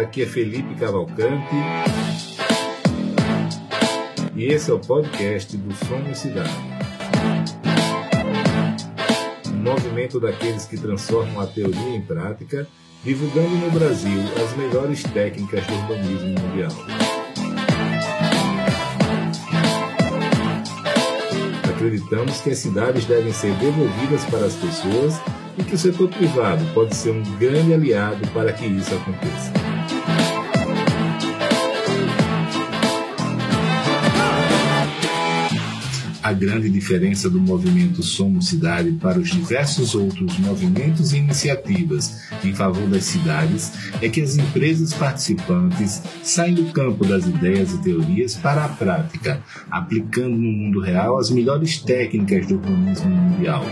Aqui é Felipe Cavalcante. E esse é o podcast do Somos Cidade. Um movimento daqueles que transformam a teoria em prática, divulgando no Brasil as melhores técnicas do urbanismo mundial. Acreditamos que as cidades devem ser devolvidas para as pessoas e que o setor privado pode ser um grande aliado para que isso aconteça. A grande diferença do movimento Somos Cidade para os diversos outros movimentos e iniciativas em favor das cidades é que as empresas participantes saem do campo das ideias e teorias para a prática, aplicando no mundo real as melhores técnicas do urbanismo mundial.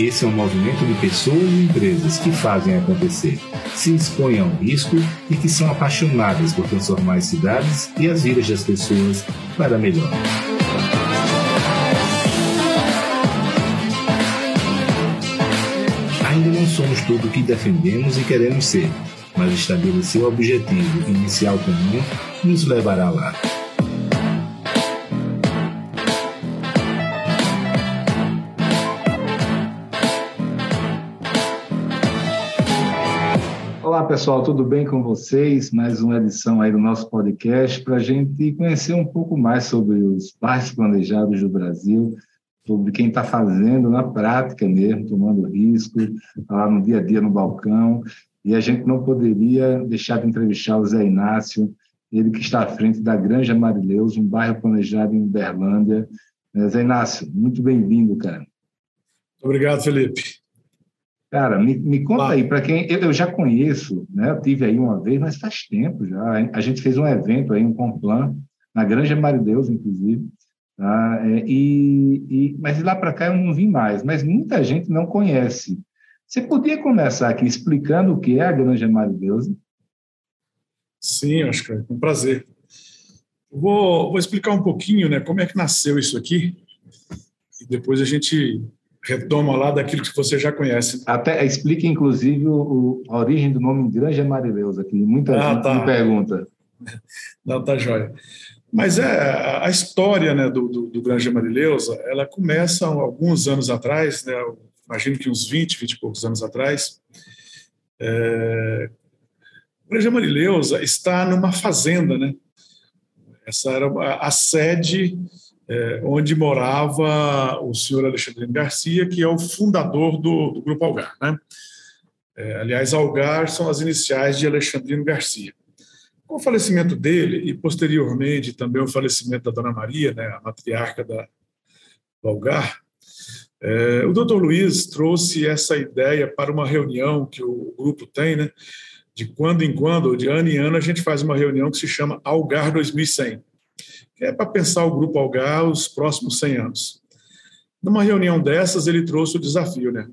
Esse é um movimento de pessoas e empresas que fazem acontecer, se expõem ao risco e que são apaixonadas por transformar as cidades e as vidas das pessoas para melhor. Ainda não somos tudo o que defendemos e queremos ser, mas estabelecer o objetivo inicial comum nos levará lá. Pessoal, tudo bem com vocês? Mais uma edição aí do nosso podcast para a gente conhecer um pouco mais sobre os bairros planejados do Brasil, sobre quem está fazendo na prática mesmo, tomando risco, tá lá no dia a dia no balcão. E a gente não poderia deixar de entrevistar o Zé Inácio, ele que está à frente da Granja Marileus, um bairro planejado em Uberlândia. Zé Inácio, muito bem-vindo, cara. Obrigado, Felipe. Cara, me, me conta aí, para quem eu, eu, já conheço, né? Eu tive aí uma vez, mas faz tempo já. A gente fez um evento aí, um Complan, na Granja Marideus, inclusive. Tá? É, e, e, mas de lá para cá eu não vim mais, mas muita gente não conhece. Você podia começar aqui explicando o que é a Granja Marideus? Sim, acho que é um prazer. Vou, vou explicar um pouquinho né, como é que nasceu isso aqui, e depois a gente retoma lá daquilo que você já conhece. Até explique, inclusive, o, a origem do nome Granja Marileusa, que muita ah, gente tá. me pergunta. Não, tá jóia. Mas é, a história né, do, do, do Granja Marileusa, ela começa alguns anos atrás, né, imagino que uns 20, 20 e poucos anos atrás. É, Granja Marileusa está numa fazenda, né? Essa era a sede é, onde morava o senhor Alexandre Garcia, que é o fundador do, do Grupo Algar. Né? É, aliás, Algar são as iniciais de Alexandrino Garcia. Com o falecimento dele, e posteriormente também o falecimento da Dona Maria, né, a matriarca da, do Algar, é, o doutor Luiz trouxe essa ideia para uma reunião que o grupo tem, né, de quando em quando, de ano em ano, a gente faz uma reunião que se chama Algar 2100 é para pensar o Grupo Algar os próximos 100 anos. Numa reunião dessas, ele trouxe o desafio, né?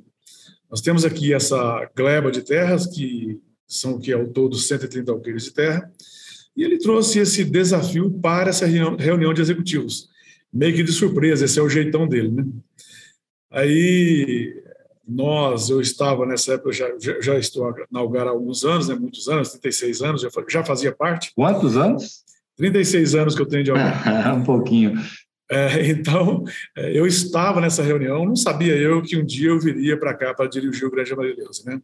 Nós temos aqui essa gleba de terras, que são que ao todo 130 alqueires de terra, e ele trouxe esse desafio para essa reunião de executivos. Meio que de surpresa, esse é o jeitão dele, né? Aí nós, eu estava nessa época, já, já estou na Algar há alguns anos, né, muitos anos, 36 anos, já, já fazia parte. Quantos anos? 36 anos que eu tenho de Algar. um pouquinho. É, então, é, eu estava nessa reunião, não sabia eu que um dia eu viria para cá para dirigir o Grande Amarileusa, né?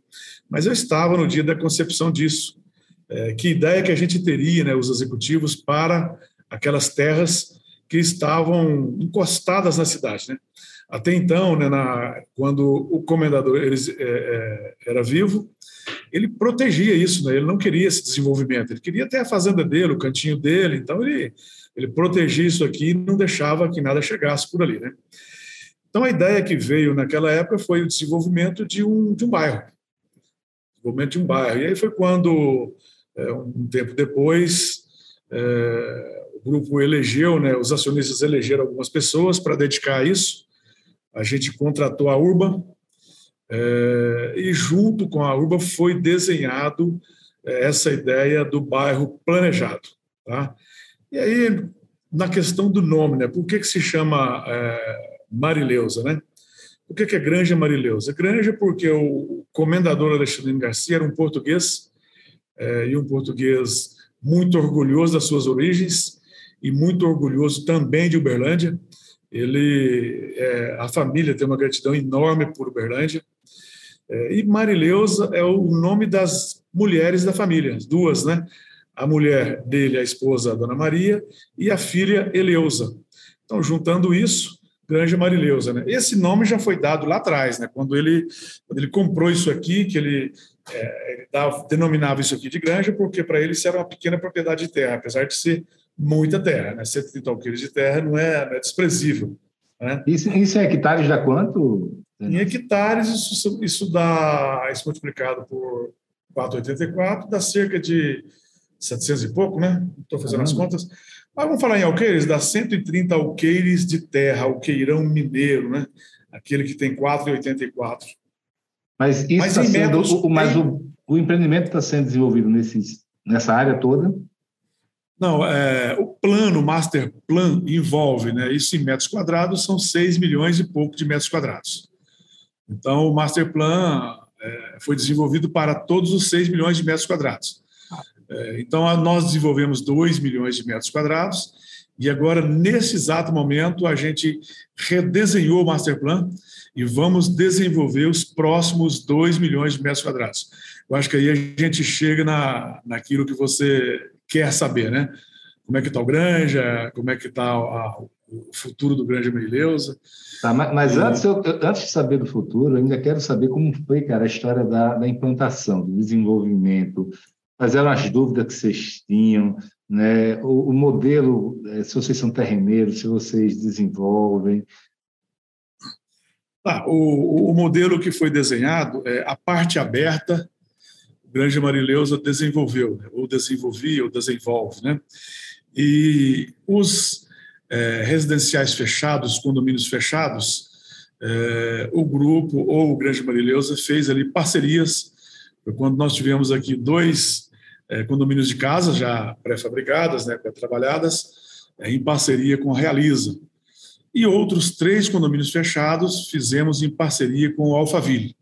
Mas eu estava no dia da concepção disso. É, que ideia que a gente teria, né, os executivos, para aquelas terras que estavam encostadas na cidade, né? Até então, né, na, quando o comendador eles, é, é, era vivo, ele protegia isso, né? ele não queria esse desenvolvimento, ele queria ter a fazenda dele, o cantinho dele, então ele, ele protegia isso aqui e não deixava que nada chegasse por ali. Né? Então a ideia que veio naquela época foi o desenvolvimento de um, de um bairro, desenvolvimento de um bairro. E aí foi quando, é, um tempo depois, é, o grupo elegeu, né, os acionistas elegeram algumas pessoas para dedicar a isso. A gente contratou a Urban, é, e junto com a Urba foi desenhado é, essa ideia do bairro planejado. Tá? E aí, na questão do nome, né, por que, que se chama é, Marileusa? Né? O que é Granja Marileusa? Granja porque o comendador Alexandre Garcia era um português, é, e um português muito orgulhoso das suas origens e muito orgulhoso também de Uberlândia. Ele, é, a família tem uma gratidão enorme por Uberlândia. É, e Marileusa é o nome das mulheres da família, duas, né? A mulher dele, a esposa, a Dona Maria, e a filha Eleusa. Então, juntando isso, Granja Marileusa. Né? Esse nome já foi dado lá atrás, né? quando, ele, quando ele comprou isso aqui, que ele, é, ele dava, denominava isso aqui de granja, porque para ele isso era uma pequena propriedade de terra, apesar de ser muita terra. Né? 130 alqueires de terra não é, não é desprezível. Né? Isso, isso em hectares dá quanto? Em hectares, isso, isso dá, isso multiplicado por 4,84, dá cerca de 700 e pouco, né? Estou fazendo as contas. Mas vamos falar em alqueires, dá 130 alqueires de terra, alqueirão mineiro, né? Aquele que tem 4,84. Mas isso mas, tá sendo, o, mas o, o empreendimento está sendo desenvolvido nesses, nessa área toda? Não, é, o plano, o master plan, envolve, né, isso em metros quadrados, são 6 milhões e pouco de metros quadrados. Então, o master plan é, foi desenvolvido para todos os 6 milhões de metros quadrados. É, então, nós desenvolvemos 2 milhões de metros quadrados e agora, nesse exato momento, a gente redesenhou o master plan e vamos desenvolver os próximos 2 milhões de metros quadrados. Eu acho que aí a gente chega na, naquilo que você quer saber, né? Como é que está o Granja, como é que está o futuro do Granja Merileuza. Tá, mas, mas antes, eu, antes de saber do futuro, eu ainda quero saber como foi, cara, a história da, da implantação, do desenvolvimento, quais eram as dúvidas que vocês tinham, né? o, o modelo, eh, se vocês são terreneiros, se vocês desenvolvem. Ah, o, o modelo que foi desenhado, é a parte aberta, Grande Marileusa desenvolveu, né? ou desenvolvia, ou desenvolve. Né? E os é, residenciais fechados, condomínios fechados, é, o grupo ou o Grande Marileusa fez ali parcerias. Quando nós tivemos aqui dois é, condomínios de casa já pré-fabricadas, né, pré-trabalhadas, é, em parceria com a Realiza. E outros três condomínios fechados fizemos em parceria com o Alphaville.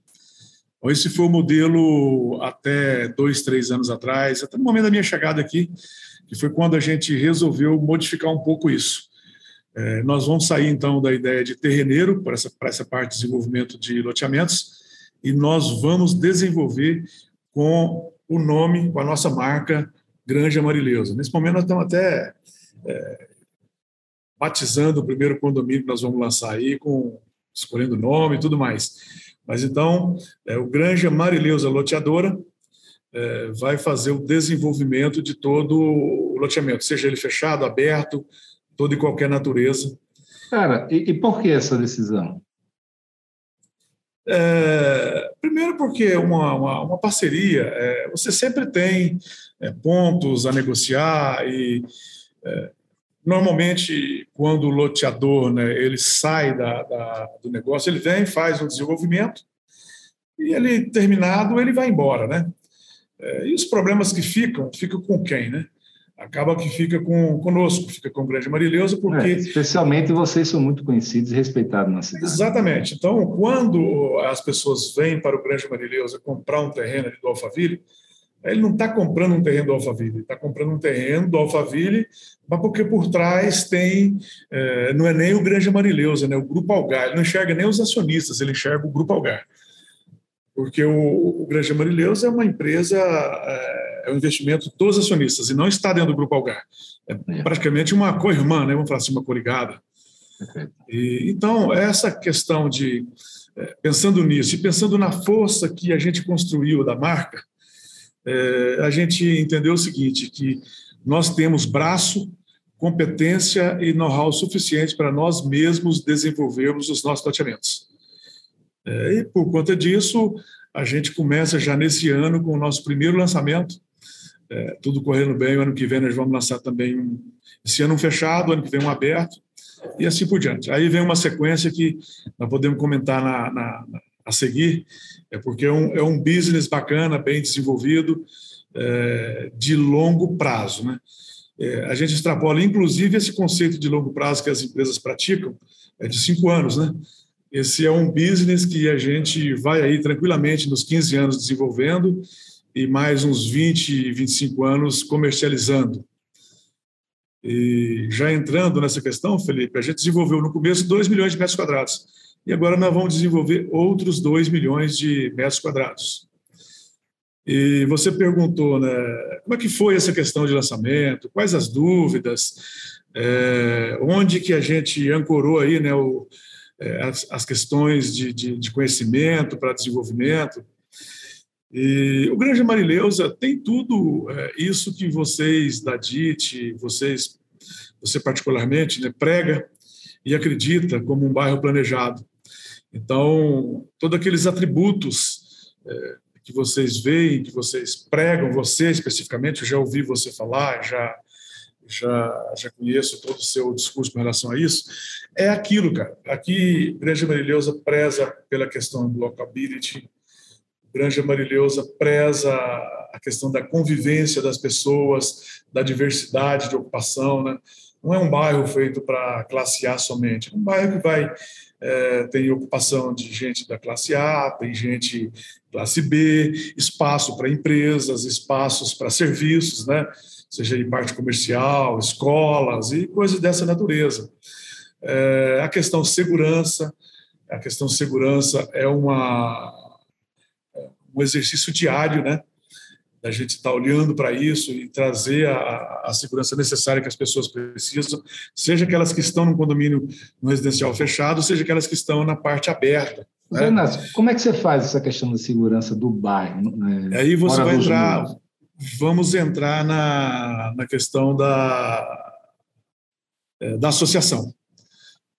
Então, esse foi o modelo até dois, três anos atrás, até no momento da minha chegada aqui, que foi quando a gente resolveu modificar um pouco isso. É, nós vamos sair, então, da ideia de terreneiro para essa, para essa parte de desenvolvimento de loteamentos e nós vamos desenvolver com o nome, com a nossa marca Granja Marileusa. Nesse momento, nós estamos até é, batizando o primeiro condomínio que nós vamos lançar aí, com escolhendo nome e tudo mais. Mas então, é, o Granja Marileusa Loteadora é, vai fazer o desenvolvimento de todo o loteamento, seja ele fechado, aberto, toda e qualquer natureza. Cara, e, e por que essa decisão? É, primeiro, porque uma, uma, uma parceria, é, você sempre tem é, pontos a negociar e é, normalmente quando o loteador né, ele sai da, da, do negócio, ele vem, faz o desenvolvimento e ele terminado ele vai embora, né? É, e os problemas que ficam, ficam com quem, né? Acaba que fica com conosco, fica com o Grande Marileusa, porque... É, especialmente vocês são muito conhecidos e respeitados na cidade. Exatamente. Então, quando as pessoas vêm para o Grande Marileusa comprar um terreno ali do Alphaville, ele não está comprando um terreno do Alphaville, está comprando um terreno do Alphaville, mas porque por trás tem, é, não é nem o Grande Marileusa, né, o Grupo Algar, ele não enxerga nem os acionistas, ele enxerga o Grupo Algar. Porque o, o Grande Marileusa é uma empresa... É, é um investimento dos acionistas e não está dentro do Grupo Algar. É, é. praticamente uma co-irmã, né? vamos falar assim, uma coligada. E, então, essa questão de, é, pensando nisso e pensando na força que a gente construiu da marca, é, a gente entendeu o seguinte, que nós temos braço, competência e know-how suficiente para nós mesmos desenvolvermos os nossos loteamentos. É, e, por conta disso, a gente começa já nesse ano com o nosso primeiro lançamento, é, tudo correndo bem, o ano que vem nós vamos lançar também um, esse ano um fechado, ano que vem um aberto, e assim por diante. Aí vem uma sequência que nós podemos comentar na, na, na a seguir, é porque é um, é um business bacana, bem desenvolvido, é, de longo prazo. Né? É, a gente extrapola, inclusive, esse conceito de longo prazo que as empresas praticam, é de cinco anos. Né? esse é um business que a gente vai aí tranquilamente nos 15 anos desenvolvendo e mais uns 20, 25 anos comercializando. E já entrando nessa questão, Felipe, a gente desenvolveu no começo 2 milhões de metros quadrados e agora nós vamos desenvolver outros 2 milhões de metros quadrados. E você perguntou, né, como é que foi essa questão de lançamento, quais as dúvidas, é, onde que a gente ancorou aí, né, o, é, as, as, questões de, de, de conhecimento para desenvolvimento. E o Granja Marileusa tem tudo é, isso que vocês da DIT, vocês, você particularmente, né, prega e acredita como um bairro planejado. Então, todos aqueles atributos é, que vocês veem, que vocês pregam, você especificamente, eu já ouvi você falar, já já, já conheço todo o seu discurso com relação a isso, é aquilo, cara. Aqui, Granja Marileusa preza pela questão do locability, Granja Marileusa preza a questão da convivência das pessoas, da diversidade de ocupação, né? Não é um bairro feito para classe A somente, é um bairro que vai é, tem ocupação de gente da classe A, tem gente classe B, espaço para empresas, espaços para serviços, né? seja em parte comercial, escolas e coisas dessa natureza. É, a questão segurança, a questão segurança é uma, um exercício diário, né? Da gente estar tá olhando para isso e trazer a, a, segurança necessária que as pessoas precisam, seja aquelas que estão no condomínio no residencial fechado, seja aquelas que estão na parte aberta. Né? como é que você faz essa questão da segurança do bairro? Né? Aí você vai entrar, vamos entrar na, na questão da, é, da associação.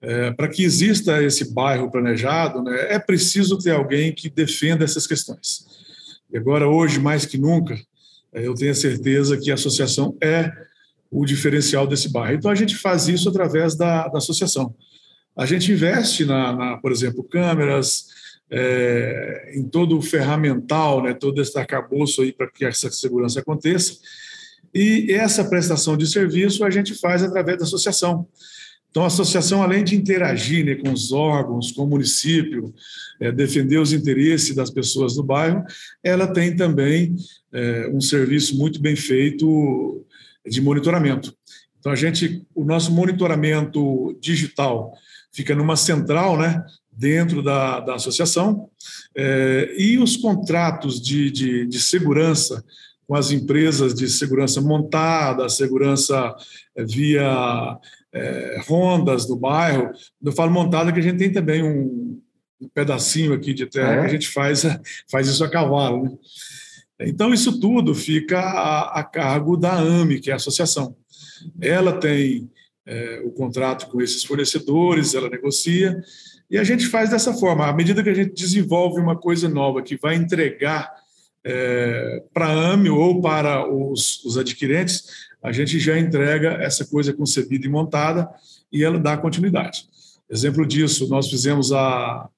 É, Para que exista esse bairro planejado, né, é preciso ter alguém que defenda essas questões. E agora, hoje, mais que nunca, é, eu tenho a certeza que a associação é o diferencial desse bairro. Então, a gente faz isso através da, da associação. A gente investe, na, na por exemplo, câmeras, é, em todo o ferramental, né, todo esse arcabouço aí para que essa segurança aconteça. E essa prestação de serviço a gente faz através da associação. Então, a associação, além de interagir né, com os órgãos, com o município, é, defender os interesses das pessoas do bairro, ela tem também é, um serviço muito bem feito de monitoramento. Então, a gente, o nosso monitoramento digital fica numa central, né, dentro da, da associação, é, e os contratos de, de, de, segurança com as empresas de segurança montada, segurança é, via é, rondas do bairro. Eu falo montada que a gente tem também um, um pedacinho aqui de terra é? que a gente faz, faz isso a cavalo. Né? Então, isso tudo fica a, a, cargo da AME, que é a associação. Ela tem é, o contrato com esses fornecedores, ela negocia, e a gente faz dessa forma. À medida que a gente desenvolve uma coisa nova que vai entregar é, para a AME ou para os, os adquirentes, a gente já entrega essa coisa concebida e montada e ela dá continuidade. Exemplo disso, nós fizemos a,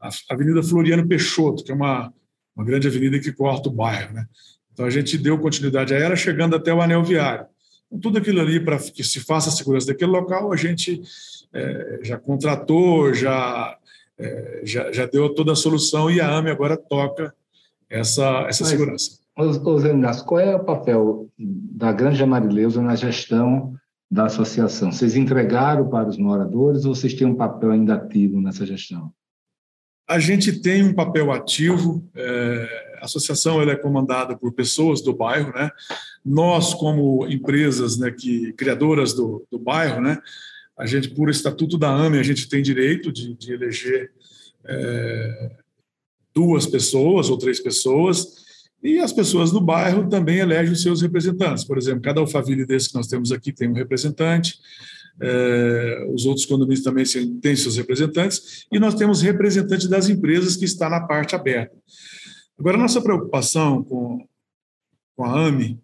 a Avenida Floriano Peixoto, que é uma, uma grande avenida que corta o bairro. Né? Então, a gente deu continuidade a ela, chegando até o anel viário. Então, tudo aquilo ali para que se faça a segurança daquele local, a gente é, já contratou, já, é, já, já, deu toda a solução e a AME agora toca essa, essa Mas, segurança. Inácio, qual é o papel da Granja Marileusa na gestão da associação? Vocês entregaram para os moradores ou vocês têm um papel ainda ativo nessa gestão? A gente tem um papel ativo. É, a associação ela é comandada por pessoas do bairro, né? Nós, como empresas, né, que criadoras do, do bairro, né, a gente, por estatuto da AME, a gente tem direito de, de eleger é, duas pessoas ou três pessoas, e as pessoas do bairro também elegem os seus representantes. Por exemplo, cada alfaville desse que nós temos aqui tem um representante, é, os outros condomínios também têm seus representantes, e nós temos representantes das empresas que está na parte aberta. Agora, nossa preocupação com, com a AME,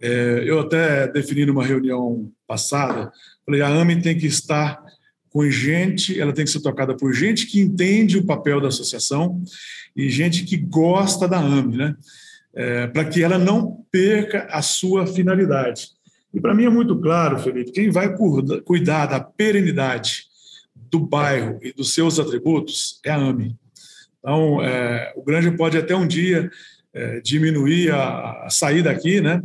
é, eu até defini numa reunião passada, Falei, a AME tem que estar com gente, ela tem que ser tocada por gente que entende o papel da associação e gente que gosta da AME, né? É, para que ela não perca a sua finalidade. E para mim é muito claro, Felipe, quem vai cuidar da perenidade do bairro e dos seus atributos é a AME. Então, é, o Granja pode até um dia é, diminuir a, a sair daqui, né?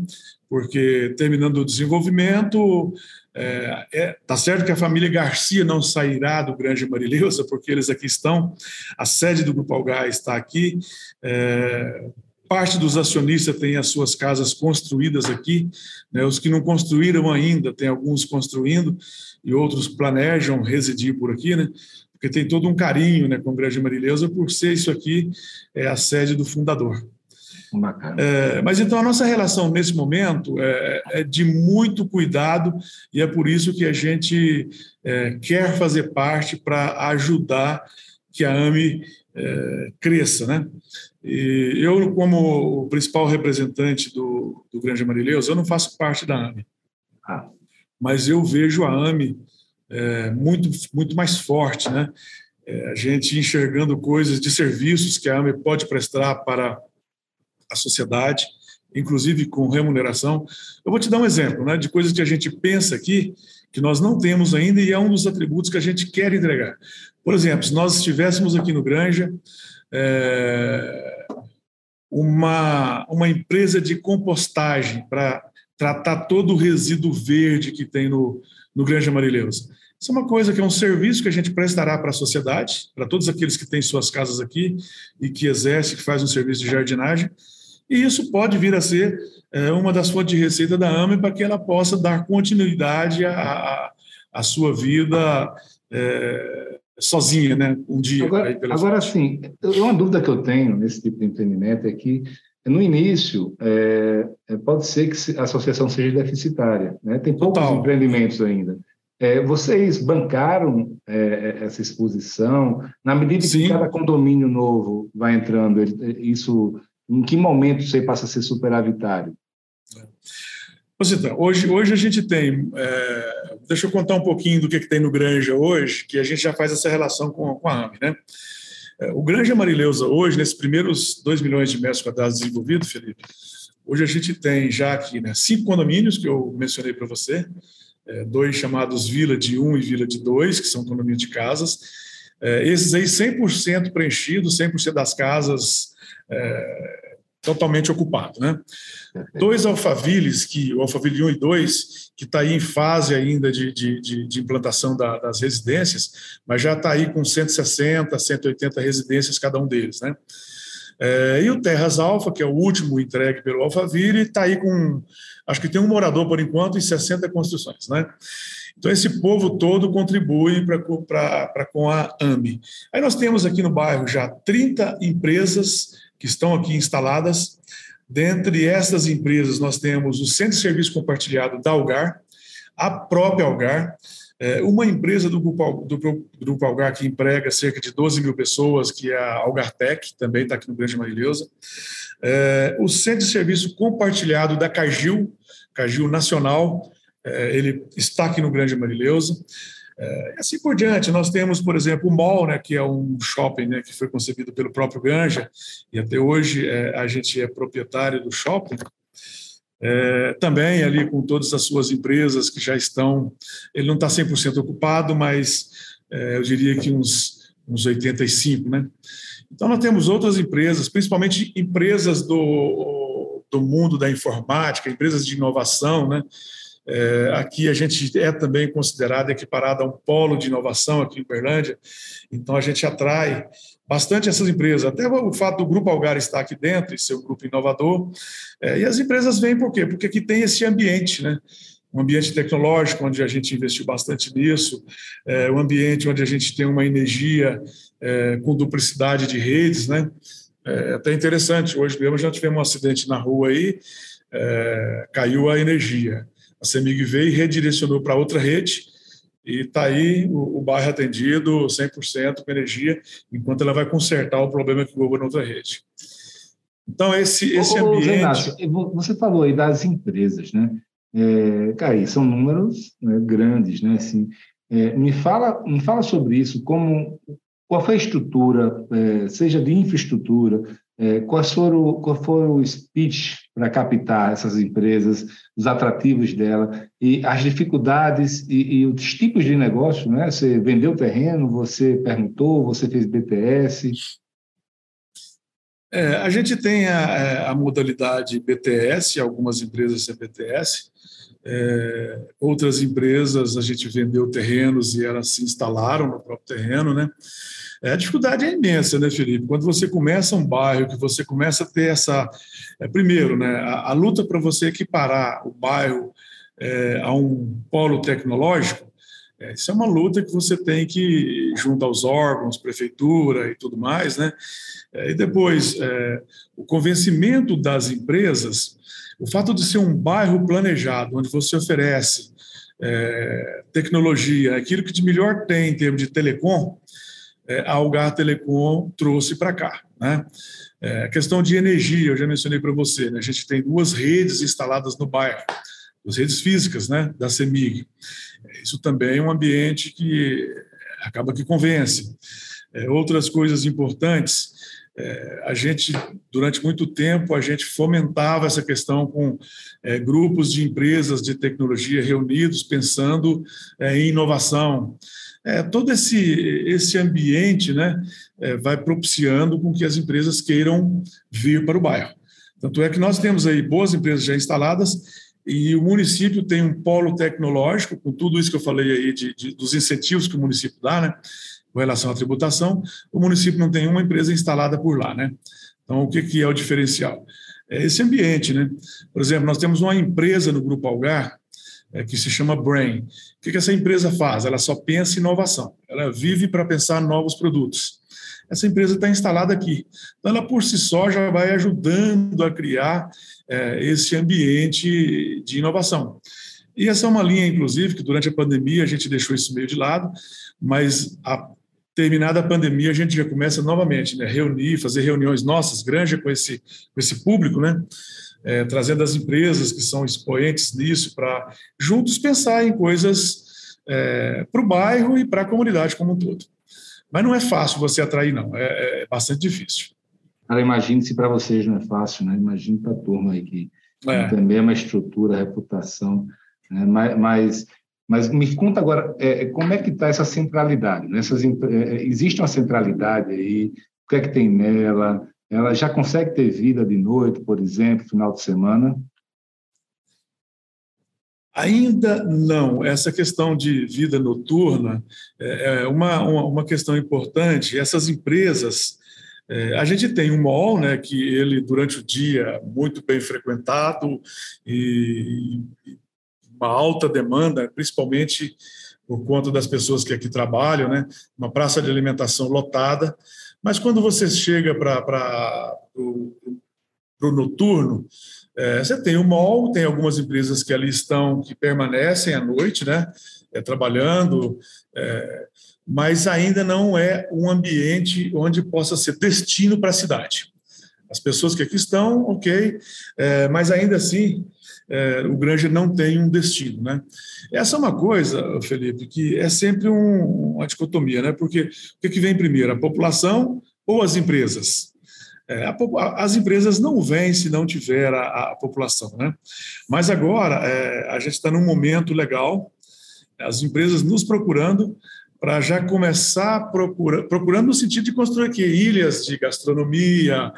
Porque terminando o desenvolvimento, é, é, tá certo que a família Garcia não sairá do Grande Marileusa, porque eles aqui estão, a sede do Grupo Algar está aqui, é, parte dos acionistas tem as suas casas construídas aqui, né, os que não construíram ainda, tem alguns construindo, e outros planejam residir por aqui, né, porque tem todo um carinho né, com o Grande Marileusa por ser isso aqui é a sede do fundador. É, mas então a nossa relação nesse momento é, é, de muito cuidado e é por isso que a gente é, quer fazer parte para ajudar que a AME é, cresça, né? E eu, como o principal representante do, do Grande Marileus, eu não faço parte da AME, ah. mas eu vejo a AME é, muito, muito mais forte, né? a gente enxergando coisas de serviços que a AME pode prestar para a sociedade, inclusive com remuneração. Eu vou te dar um exemplo né, de coisas que a gente pensa aqui que nós não temos ainda e é um dos atributos que a gente quer entregar. Por exemplo, se nós estivéssemos aqui no Granja é, uma, uma empresa de compostagem para tratar todo o resíduo verde que tem no, no Granja Marileusa. Isso é uma coisa que é um serviço que a gente prestará para a sociedade, para todos aqueles que têm suas casas aqui e que exercem, que fazem um serviço de jardinagem. E isso pode vir a ser é, uma das fontes de receita da AME para que ela possa dar continuidade à, à sua vida é, sozinha, né? Um dia. Agora, agora sim, uma dúvida que eu tenho nesse tipo de empreendimento é que no início, é, é pode ser que a associação seja deficitária, né? tem poucos Total. empreendimentos ainda. É, vocês bancaram é, essa exposição? Na medida Sim. que cada condomínio novo vai entrando, isso em que momento você passa a ser superavitário? Então, hoje, hoje a gente tem. É, deixa eu contar um pouquinho do que, que tem no Granja hoje, que a gente já faz essa relação com, com a AME. Né? É, o Granja Marileusa, hoje, nesses primeiros 2 milhões de metros quadrados desenvolvidos, Felipe, hoje a gente tem já aqui né, cinco condomínios que eu mencionei para você, é, dois chamados Vila de 1 um e Vila de 2, que são condomínios de casas. É, esses aí 100% preenchidos, 100% das casas é, totalmente ocupado. Né? Dois alfaviles, que, o Alphaville 1 e 2, que está aí em fase ainda de, de, de, de implantação da, das residências, mas já está aí com 160, 180 residências cada um deles. Né? É, e o Terras Alfa, que é o último entregue pelo Alphaville, está aí com, acho que tem um morador por enquanto e 60 construções. Né? Então, esse povo todo contribui para com a AME. Aí nós temos aqui no bairro já 30 empresas que estão aqui instaladas. Dentre essas empresas, nós temos o Centro de Serviço Compartilhado da Algar, a própria Algar, é, uma empresa do Grupo, do Grupo Algar que emprega cerca de 12 mil pessoas, que é a Algartec, também está aqui no Grande Marileusa, é, o Centro de Serviço Compartilhado da Cagil, Cagil Nacional, ele está aqui no Grande Marileusa, é, assim por diante, nós temos, por exemplo, o Mall, né, que é um shopping né, que foi concebido pelo próprio Ganja, e até hoje é, a gente é proprietário do shopping. É, também ali com todas as suas empresas que já estão, ele não está 100% ocupado, mas é, eu diria que uns, uns 85%. Né? Então, nós temos outras empresas, principalmente empresas do, do mundo da informática, empresas de inovação, né? É, aqui a gente é também considerado equiparado a um polo de inovação aqui em Uberlândia, então a gente atrai bastante essas empresas. Até o fato do Grupo Algar estar aqui dentro e ser um grupo inovador. É, e as empresas vêm por quê? Porque aqui tem esse ambiente, né? um ambiente tecnológico, onde a gente investiu bastante nisso, é, um ambiente onde a gente tem uma energia é, com duplicidade de redes, né? É até interessante, hoje mesmo já tivemos um acidente na rua aí, é, caiu a energia. A CEMIG veio e redirecionou para outra rede e está aí o, o, bairro atendido 100% com energia, enquanto ela vai consertar o problema que houve na outra rede. Então, esse, esse Ô, ambiente... você falou aí das empresas, né? É, cara, são números né, grandes, né? Assim, é, me, fala, me fala sobre isso, como, qual foi a estrutura, é, seja de infraestrutura, É, quais foram, qual foi o speech para captar essas empresas, os atrativos dela e as dificuldades e, e, os tipos de negócio, né? Você vendeu terreno, você perguntou, você fez BTS. É, a gente tem a, é, a, modalidade BTS, algumas empresas CPTS, é, outras empresas a gente vendeu terrenos e elas se instalaram no próprio terreno, né? É, a dificuldade é imensa, né, Felipe? Quando você começa um bairro, que você começa a ter essa. É, primeiro, né, a, a luta para você equiparar o bairro é, a um polo tecnológico, é, isso é uma luta que você tem que, junto aos órgãos, prefeitura e tudo mais, né? É, e depois, é, o convencimento das empresas, o fato de ser um bairro planejado, onde você oferece é, tecnologia, aquilo que de melhor tem em termos de telecom, é, a Algar Telecom trouxe para cá. Né? É, a questão de energia, eu já mencionei para você, né? a gente tem duas redes instaladas no bairro, duas redes físicas né, da CEMIG. Isso também é um ambiente que acaba que convence. É, outras coisas importantes, é, a gente, durante muito tempo, a gente fomentava essa questão com é, grupos de empresas de tecnologia reunidos, pensando é, em inovação, é, todo esse, esse ambiente né, é, vai propiciando com que as empresas queiram vir para o bairro. Tanto é que nós temos aí boas empresas já instaladas e o município tem um polo tecnológico, com tudo isso que eu falei aí de, de, dos incentivos que o município dá, né, com relação à tributação, o município não tem uma empresa instalada por lá. Né? Então, o que, que é o diferencial? É esse ambiente. Né? Por exemplo, nós temos uma empresa no Grupo Algar, é, que se chama Brain. O que, que essa empresa faz? Ela só pensa em inovação, ela vive para pensar novos produtos. Essa empresa está instalada aqui. Então, ela por si só já vai ajudando a criar é, esse ambiente de inovação. E essa é uma linha, inclusive, que durante a pandemia a gente deixou isso meio de lado, mas a terminada a pandemia a gente já começa novamente, né, reunir, fazer reuniões nossas, granja com esse, com esse público, né, é, trazendo as empresas que são expoentes nisso para juntos pensar em coisas é, para o bairro e para a comunidade como um todo. Mas não é fácil você atrair, não, é, é bastante difícil. Cara, imagine se para vocês não é fácil, né? Imagine para a turma aí que é. também uma estrutura, reputação, né? mas, mas, mas me conta agora, é, como é que está essa centralidade? Né? Essas, é, existe uma centralidade aí, o que é que tem nela? Ela já consegue ter vida de noite, por exemplo, final de semana? Ainda não. Essa questão de vida noturna é, é uma, uma, uma questão importante. Essas empresas, é, a gente tem um mall, né, que ele durante o dia muito bem frequentado e uma alta demanda, principalmente por conta das pessoas que aqui trabalham, né, uma praça de alimentação lotada. Mas quando você chega para o noturno, é, você tem o mall, tem algumas empresas que ali estão, que permanecem à noite, né, é, trabalhando, é, mas ainda não é um ambiente onde possa ser destino para a cidade. As pessoas que aqui estão, ok, é, mas ainda assim é, o Granger não tem um destino. Né? Essa é uma coisa, Felipe, que é sempre um, uma dicotomia, né? porque o que, que vem primeiro, a população ou as empresas? É, a, as empresas não vêm se não tiver a, a população. Né? Mas agora é, a gente está num momento legal, as empresas nos procurando para já começar procura, procurando no sentido de construir aqui ilhas de gastronomia,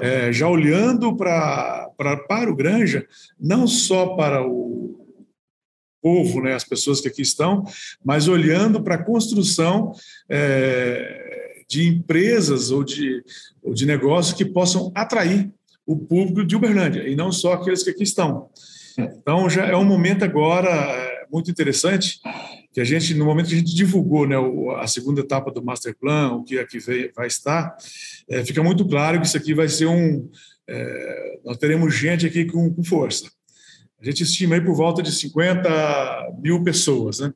é, já olhando para, para, para o Granja, não só para o povo, né, as pessoas que aqui estão, mas olhando para a construção é, de empresas ou de, ou de negócios que possam atrair o público de Uberlândia, e não só aqueles que aqui estão. É. Então, já é um momento agora é, muito interessante que a gente, no momento que a gente divulgou né, a segunda etapa do Master Plan, o que aqui vai estar, é, fica muito claro que isso aqui vai ser um. É, nós teremos gente aqui com, com, força. A gente estima aí por volta de 50 mil pessoas, né?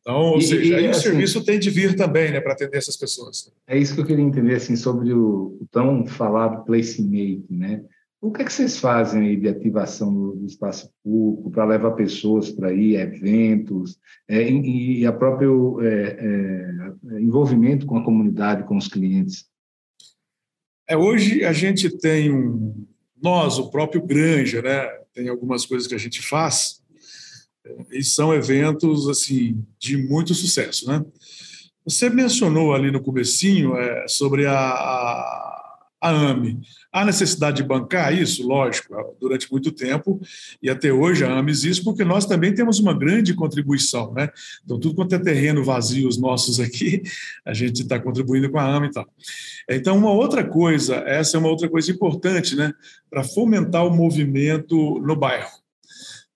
Então, ou e, seja, e, aí assim, o serviço tem de vir também, né, para atender essas pessoas. É isso que eu queria entender, assim, sobre o, o tão falado placemaking, né? O que, é que vocês fazem aí de ativação do, espaço público para levar pessoas para ir, eventos, é, e, e a próprio é, é, envolvimento com a comunidade, com os clientes? É, hoje a gente tem um. Nós, o próprio Granja, né? Tem algumas coisas que a gente faz e são eventos assim de muito sucesso, né? Você mencionou ali no comecinho é, sobre a, a, AME. Há necessidade de bancar isso? Lógico, durante muito tempo, e até hoje a AME existe porque nós também temos uma grande contribuição. Né? Então, tudo quanto é terreno vazio, os nossos aqui, a gente está contribuindo com a AME e tal. Então, uma outra coisa, essa é uma outra coisa importante, né? para fomentar o movimento no bairro.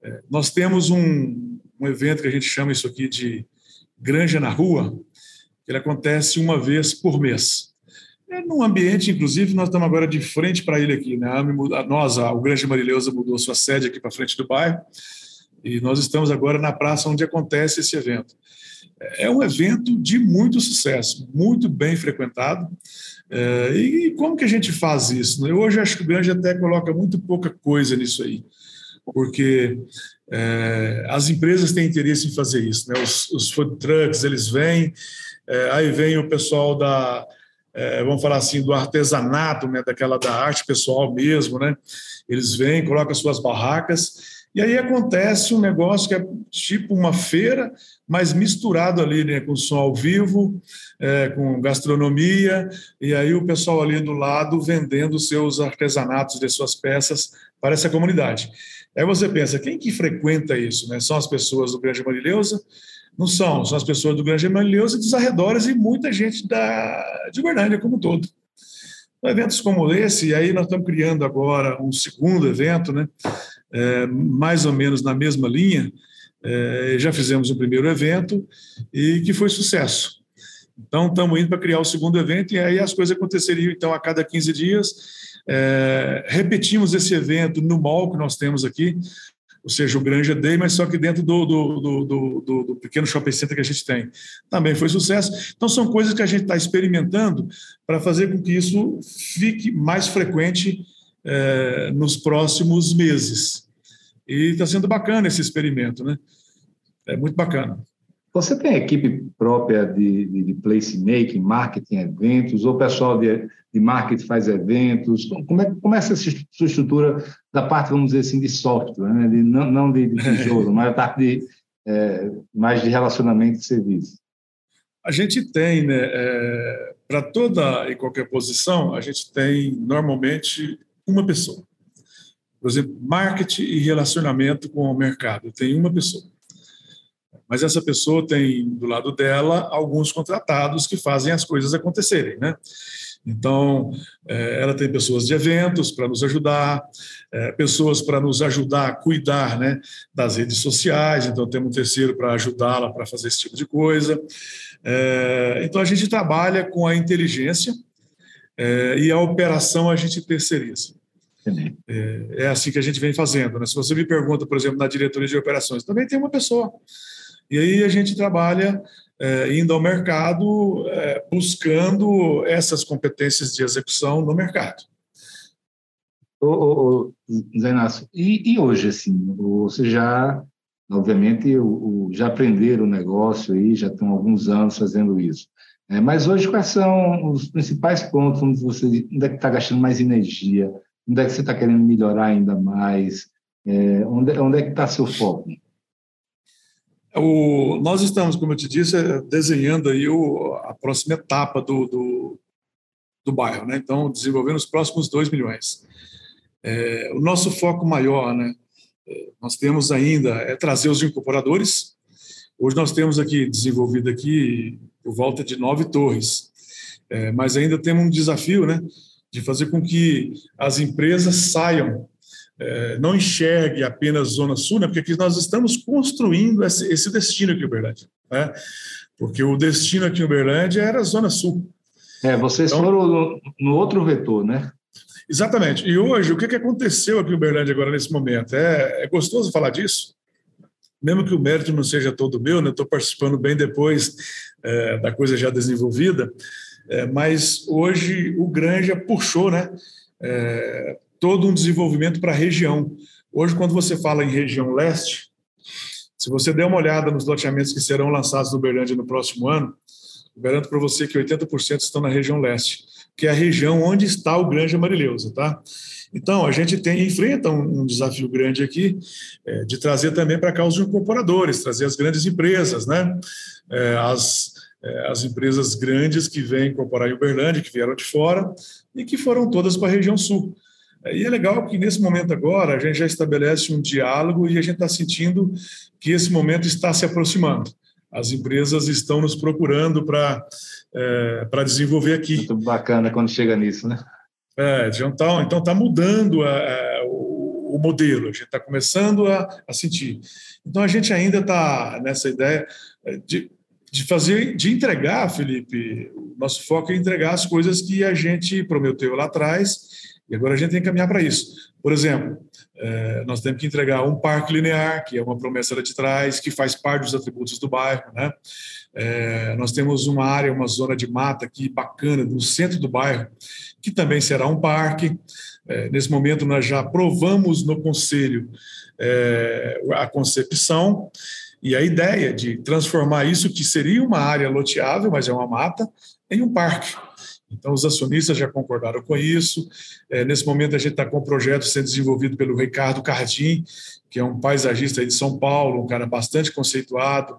É, nós temos um, um evento que a gente chama isso aqui de Granja na Rua, ele acontece uma vez por mês. É num ambiente, inclusive, nós estamos agora de frente para ele aqui. Né? Nós, o Grande Marileusa mudou sua sede aqui para frente do bairro e nós estamos agora na praça onde acontece esse evento. É um evento de muito sucesso, muito bem frequentado. É, e como que a gente faz isso? Né? Hoje acho que o Grande até coloca muito pouca coisa nisso aí, porque é, as empresas têm interesse em fazer isso. Né? Os, os food trucks, eles vêm, é, aí vem o pessoal da, é, vamos falar assim, do artesanato, né, daquela da arte pessoal mesmo, né? Eles vêm, colocam suas barracas e aí acontece um negócio que é tipo uma feira, mas misturado ali né, com som ao vivo, é, com gastronomia, e aí o pessoal ali do lado vendendo seus artesanatos de suas peças para essa comunidade. Aí você pensa, quem que frequenta isso? Né? São as pessoas do Grande Marileusa, não são, são as pessoas do Grande Emanileuza e dos arredores e muita gente da, de Goiânia como um todo. Então, eventos como esse, e aí nós estamos criando agora um segundo evento, né? É, mais ou menos na mesma linha, é, já fizemos o primeiro evento e que foi sucesso. Então, estamos indo para criar o segundo evento e aí as coisas aconteceriam, então, a cada 15 dias. É, repetimos esse evento no mall que nós temos aqui, ou seja, o Granja Day, mas só que dentro do, do, do, do, pequeno shopping center que a gente tem. Também foi sucesso. Então, são coisas que a gente está experimentando para fazer com que isso fique mais frequente é, nos próximos meses. E está sendo bacana esse experimento, né? É muito bacana. Você tem equipe própria de, de, de placemaking, marketing, eventos, ou o pessoal de, de marketing faz eventos? Como é, como é essa sua estrutura da parte, vamos dizer assim, de software, né? de, não, não de, de tijolo, mas a parte de, é, mais de relacionamento de serviço? A gente tem, né, é, para toda e qualquer posição, a gente tem normalmente uma pessoa. Por exemplo, marketing e relacionamento com o mercado, tem uma pessoa mas essa pessoa tem do lado dela alguns contratados que fazem as coisas acontecerem, né? Então, é, ela tem pessoas de eventos para nos ajudar, é, pessoas para nos ajudar a cuidar né, das redes sociais, então temos um terceiro para ajudá-la para fazer esse tipo de coisa. É, então, a gente trabalha com a inteligência e a operação a gente terceiriza. É, assim que a gente vem fazendo. Né? Se você me pergunta, por exemplo, na diretoria de operações, também tem uma pessoa e aí a gente trabalha é, indo ao mercado, é, buscando essas competências de execução no mercado. Zé Inácio, e, e, hoje, assim, você já, obviamente, o, o, já aprenderam o negócio aí, já estão alguns anos fazendo isso. É, mas hoje, quais são os principais pontos onde você onde é que está gastando mais energia? Onde é que você está querendo melhorar ainda mais? É, onde, onde é que está seu foco? O, nós estamos, como eu te disse, desenhando aí o, a próxima etapa do, do, do bairro, né? Então, desenvolvendo os próximos 2 milhões. É, o nosso foco maior, né? É, nós temos ainda é trazer os incorporadores. Hoje nós temos aqui desenvolvido aqui por volta de nove torres, é, mas ainda temos um desafio, né? De fazer com que as empresas saiam é, não enxergue apenas Zona Sul, né, porque aqui nós estamos construindo esse, esse destino aqui em Uberlândia. Né? Porque o destino aqui em Uberlândia era a Zona Sul. É, vocês então, foram no, no, outro vetor, né? Exatamente. E hoje, o que, que aconteceu aqui em Uberlândia agora nesse momento? É, é gostoso falar disso? Mesmo que o mérito não seja todo meu, né? Estou participando bem depois é, da coisa já desenvolvida, é, mas hoje o Granja puxou, né? É, todo um desenvolvimento para a região. Hoje, quando você fala em região leste, se você der uma olhada nos loteamentos que serão lançados no Uberlândia no próximo ano, garanto para você que 80% estão na região leste. que é a região onde está o Grande Marileusa, tá? Então, a gente tem, enfrenta um, um desafio grande aqui é, de trazer também para cá os incorporadores, trazer as grandes empresas, né? É, as, é, as empresas grandes que vêm incorporar em Uberlândia, que vieram de fora e que foram todas para a região sul. E é legal que nesse momento agora a gente já estabelece um diálogo e a gente está sentindo que esse momento está se aproximando. As empresas estão nos procurando para é, para desenvolver aqui. Muito bacana quando chega nisso, né? É, então está então mudando a, a, o, o, modelo, a gente está começando a, a, sentir. Então a gente ainda está nessa ideia de, de fazer, de entregar, Felipe, o nosso foco é entregar as coisas que a gente prometeu lá atrás e agora a gente tem que caminhar para isso. Por exemplo, é, nós temos que entregar um parque linear, que é uma promessa lá de trás, que faz parte dos atributos do bairro. Né? É, nós temos uma área, uma zona de mata aqui bacana, no centro do bairro, que também será um parque. É, nesse momento, nós já aprovamos no Conselho a concepção e a ideia de transformar isso, que seria uma área loteável, mas é uma mata, em um parque. Então, os acionistas já concordaram com isso. É, nesse momento, a gente está com um projeto sendo desenvolvido pelo Ricardo Cardim, que é um paisagista de São Paulo, um cara bastante conceituado.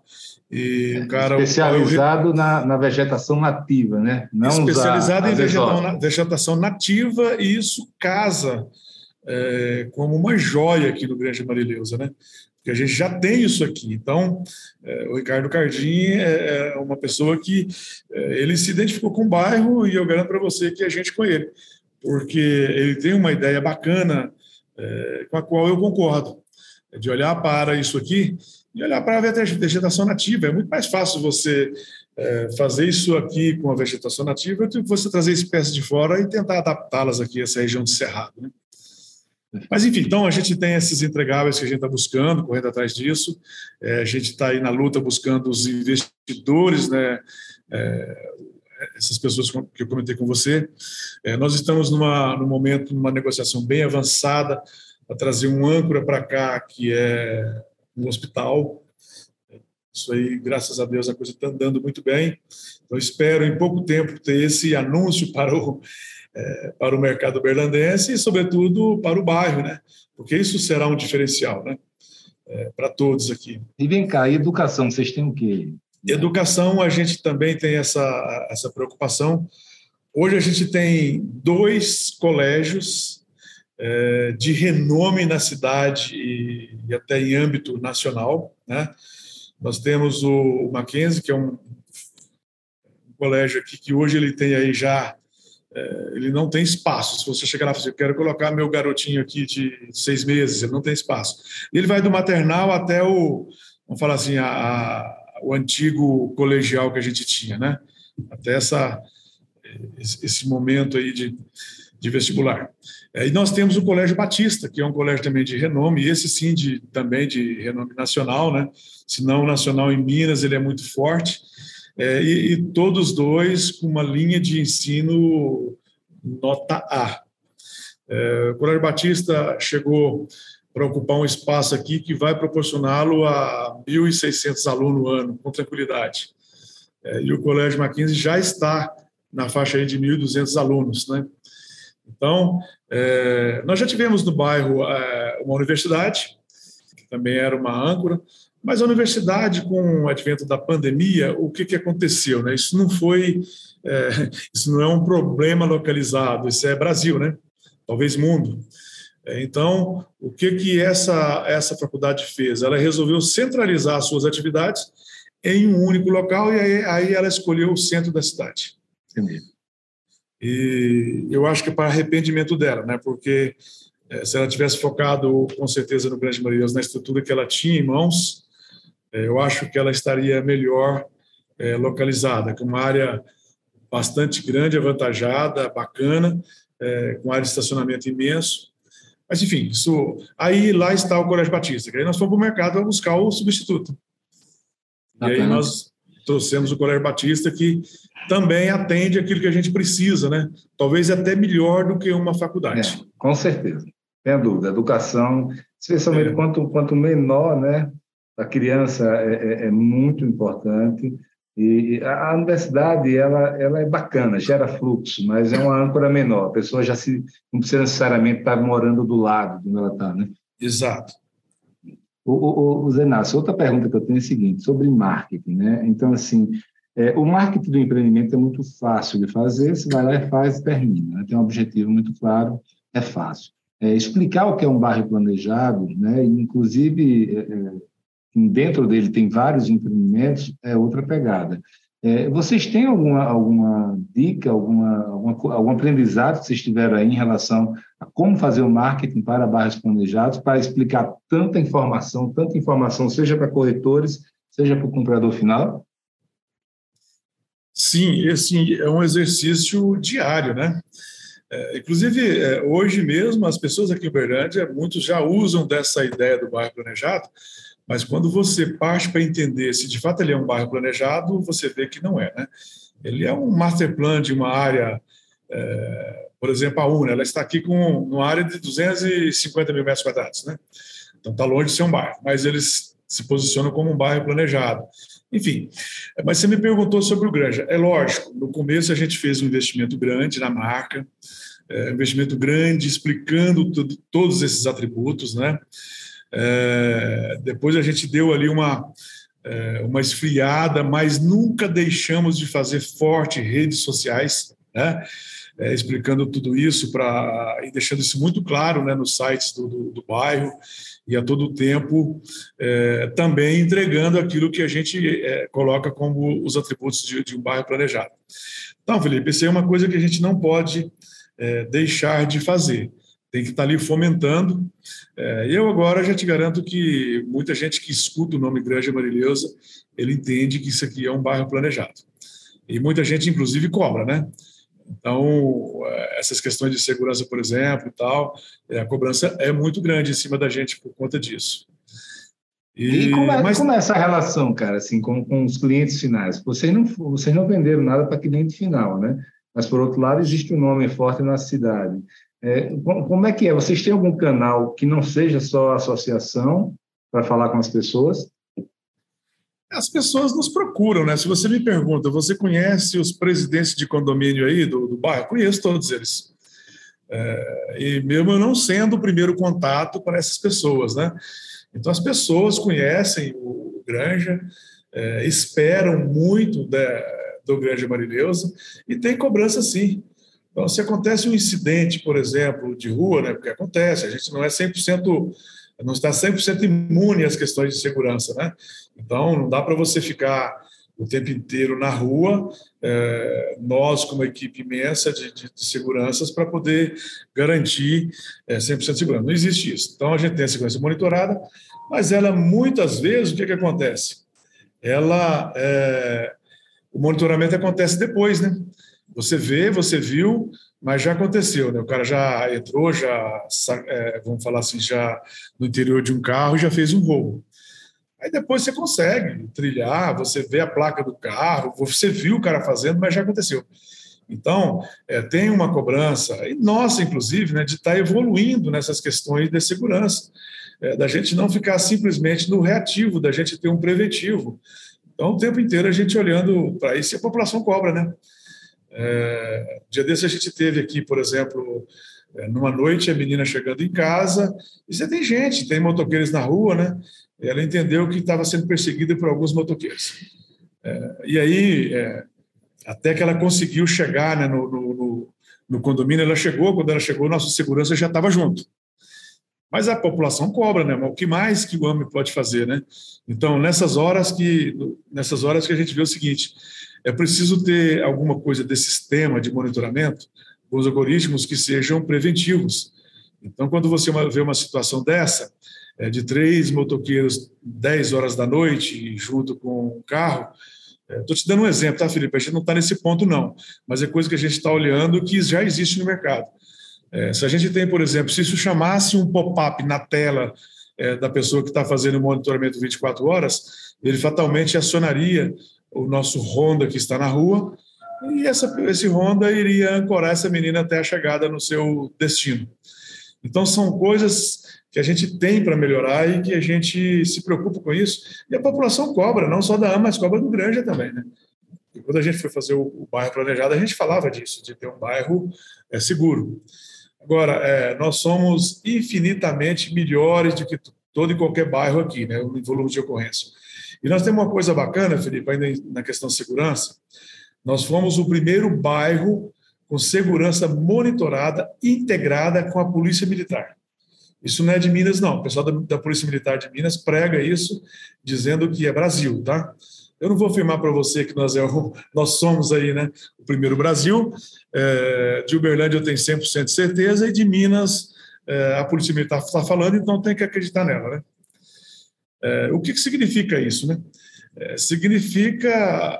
E um cara, Especializado na, na, vegetação nativa, né? Não Especializado em vegetação, vegetação nativa, e isso casa é, como uma joia aqui no Grande Marileusa, né? Porque a gente já tem isso aqui. Então, é, o Ricardo Cardim é, é uma pessoa que é, ele se identificou com o bairro e eu garanto para você que a gente com ele, porque ele tem uma ideia bacana é, com a qual eu concordo, é de olhar para isso aqui e olhar para a vegetação nativa. É muito mais fácil você fazer isso aqui com a vegetação nativa do que você trazer espécies de fora e tentar adaptá-las aqui a essa região de Cerrado. Né? Mas, enfim, então a gente tem esses entregáveis que a gente está buscando, correndo atrás disso. É, a gente está aí na luta buscando os investidores, né? É, essas pessoas que eu comentei com você. É, nós estamos numa, num momento, numa negociação bem avançada para trazer um âncora para cá, que é um hospital. Isso aí, graças a Deus, a coisa está andando muito bem. Então, espero em pouco tempo ter esse anúncio para o é, para o mercado berlandense e, sobretudo, para o bairro, né? Porque isso será um diferencial, né? É, para todos aqui. E vem cá, e educação, vocês têm o quê? Educação, a gente também tem essa, essa preocupação. Hoje a gente tem dois colégios é, de renome na cidade e, e, até em âmbito nacional. Né? Nós temos o Mackenzie, que é um, um colégio aqui que hoje ele tem aí já ele não tem espaço. Se você chegar lá e falar, eu quero colocar meu garotinho aqui de seis meses, ele não tem espaço. Ele vai do maternal até o, vamos falar assim, a, a, o antigo colegial que a gente tinha, né? Até essa, esse momento aí de, de vestibular. É, e nós temos o Colégio Batista, que é um colégio também de renome, esse sim de, também de renome nacional, né? Se não nacional em Minas, ele é muito forte é, e, e, todos dois com uma linha de ensino nota A. É, o Colégio Batista chegou para ocupar um espaço aqui que vai proporcioná-lo a 1.600 alunos no ano, com tranquilidade. É, e o Colégio Mackenzie já está na faixa aí de 1.200 alunos. Né? Então, é, nós já tivemos no bairro é, uma universidade, que também era uma âncora, mas a universidade, com o advento da pandemia, o que, que aconteceu? Né? Isso não foi, é, isso não é um problema localizado, isso é Brasil, né? talvez mundo. É, então, o que, que essa, essa faculdade fez? Ela resolveu centralizar as suas atividades em um único local e aí, aí ela escolheu o centro da cidade. Entendi. E eu acho que é para arrependimento dela, né? porque é, se ela tivesse focado com certeza no Grande Maria na estrutura que ela tinha em mãos, eu acho que ela estaria melhor é, localizada, com uma área bastante grande, avantajada, bacana, é, com área de estacionamento imenso. Mas, enfim, isso, aí lá está o Colégio Batista. Que aí nós fomos para o mercado para buscar o substituto. Bacana. E aí nós trouxemos o Colégio Batista, que também atende aquilo que a gente precisa, né? Talvez até melhor do que uma faculdade. É, com certeza. Sem dúvida. Educação, especialmente é. quanto, quanto menor, né? A criança é, é, é muito importante. E a universidade ela, ela é bacana, gera fluxo, mas é uma âncora menor. A pessoa já se, não precisa necessariamente estar morando do lado de onde ela está, né? Exato. O, o, o Zenácio, outra pergunta que eu tenho é a seguinte, sobre marketing, né? Então, assim, é, o marketing do empreendimento é muito fácil de fazer, você vai lá e faz e termina. Né? Tem um objetivo muito claro, é fácil. É, explicar o que é um bairro planejado, né? inclusive é, é dentro dele tem vários empreendimentos, é outra pegada. É, vocês têm alguma, alguma dica, alguma, alguma, algum aprendizado que vocês tiveram aí em relação a como fazer o marketing para bairros planejados, para explicar tanta informação, tanta informação, seja para corretores, seja para o comprador final? Sim, esse é um exercício diário, né? É, inclusive, é, hoje mesmo, as pessoas aqui em Uberlândia, muitos já usam dessa ideia do bairro planejado, mas quando você parte para entender se de fato ele é um bairro planejado, você vê que não é, né? Ele é um master plan de uma área, é, por exemplo, a UNA, ela está aqui com uma área de 250 mil metros quadrados, né? Então está longe de ser um bairro, mas eles se posicionam como um bairro planejado. Enfim, mas você me perguntou sobre o Granja. É lógico, no começo a gente fez um investimento grande na marca, é, investimento grande explicando todos esses atributos, né? É, depois a gente deu ali uma, é, uma esfriada, mas nunca deixamos de fazer forte redes sociais, né? É, explicando tudo isso para e deixando isso muito claro né, nos sites do, do, do bairro e a todo tempo é, também entregando aquilo que a gente é, coloca como os atributos de, de, um bairro planejado. Então, Felipe, isso é uma coisa que a gente não pode é, deixar de fazer tem que estar ali fomentando. É, eu agora já te garanto que muita gente que escuta o nome Granja Marilhosa, ele entende que isso aqui é um bairro planejado. E muita gente, inclusive, cobra, né? Então, é, essas questões de segurança, por exemplo, e tal, é, a cobrança é muito grande em cima da gente por conta disso. E, e como, é, mas... como é essa relação, cara, assim, com, com os clientes finais? Vocês não, vocês não venderam nada para cliente final, né? Mas, por outro lado, existe um nome forte na cidade. É, como é que é? Vocês têm algum canal que não seja só associação para falar com as pessoas? As pessoas nos procuram, né? Se você me pergunta, você conhece os presidentes de condomínio aí do, do bairro? Conheço todos eles. É, e mesmo eu não sendo o primeiro contato para essas pessoas, né? Então as pessoas conhecem o Granja, é, esperam muito da, do Granja Marileusa e tem cobrança sim. Então, se acontece um incidente, por exemplo, de rua, né, porque acontece, a gente não é 100%, não está 100% imune às questões de segurança, né? Então, não dá para você ficar o tempo inteiro na rua, é, nós, como equipe imensa de, de, de seguranças, para poder garantir é, 100% de segurança. Não existe isso. Então, a gente tem a segurança monitorada, mas ela, muitas vezes, o que, que acontece? Ela, é, o monitoramento acontece depois, né? Você vê, você viu, mas já aconteceu, né? O cara já entrou, já, é, vamos falar assim, já no interior de um carro, já fez um roubo. Aí depois você consegue trilhar, você vê a placa do carro, você viu o cara fazendo, mas já aconteceu. Então, é, tem uma cobrança, e nossa, inclusive, né, de estar tá evoluindo nessas questões de segurança, é, da gente não ficar simplesmente no reativo, da gente ter um preventivo. Então, o tempo inteiro a gente olhando para isso e a população cobra, né? É, dia desse a gente teve aqui, por exemplo, é, numa noite a menina chegando em casa, e você tem gente, tem motoqueiros na rua, né? Ela entendeu que estava sendo perseguida por alguns motoqueiros. É, e aí, é, até que ela conseguiu chegar né, no, no, no, condomínio, ela chegou, quando ela chegou, nosso segurança já estava junto. Mas a população cobra, né? O que mais que o AME pode fazer, né? Então, nessas horas que, nessas horas que a gente vê o seguinte, é preciso ter alguma coisa desse sistema de monitoramento, os algoritmos que sejam preventivos. Então, quando você vê uma situação dessa, é, de três motoqueiros 10 horas da noite junto com um carro, estou é, te dando um exemplo, tá, Felipe? A gente não está nesse ponto, não, mas é coisa que a gente está olhando que já existe no mercado. É, se a gente tem, por exemplo, se isso chamasse um pop-up na tela é, da pessoa que está fazendo o monitoramento 24 horas, ele fatalmente acionaria o nosso Honda que está na rua, e essa, esse Honda iria ancorar essa menina até a chegada no seu destino. Então, são coisas que a gente tem para melhorar e que a gente se preocupa com isso. E a população cobra, não só da AMA, mas cobra do Granja também. Né? E quando a gente foi fazer o, o bairro planejado, a gente falava disso, de ter um bairro é, seguro. Agora, é, nós somos infinitamente melhores do que todo e qualquer bairro aqui, né, em volume de ocorrência. E nós temos uma coisa bacana, Felipe, ainda na questão de segurança. Nós fomos o primeiro bairro com segurança monitorada, integrada com a Polícia Militar. Isso não é de Minas, não. O pessoal da, da Polícia Militar de Minas prega isso, dizendo que é Brasil, tá? Eu não vou afirmar para você que nós, é o, nós somos aí, né, o primeiro Brasil. É, de Uberlândia eu tenho 100% de certeza, e de Minas é, a Polícia Militar está falando, então tem que acreditar nela. Né? É, o que, que, significa isso? Né? É, significa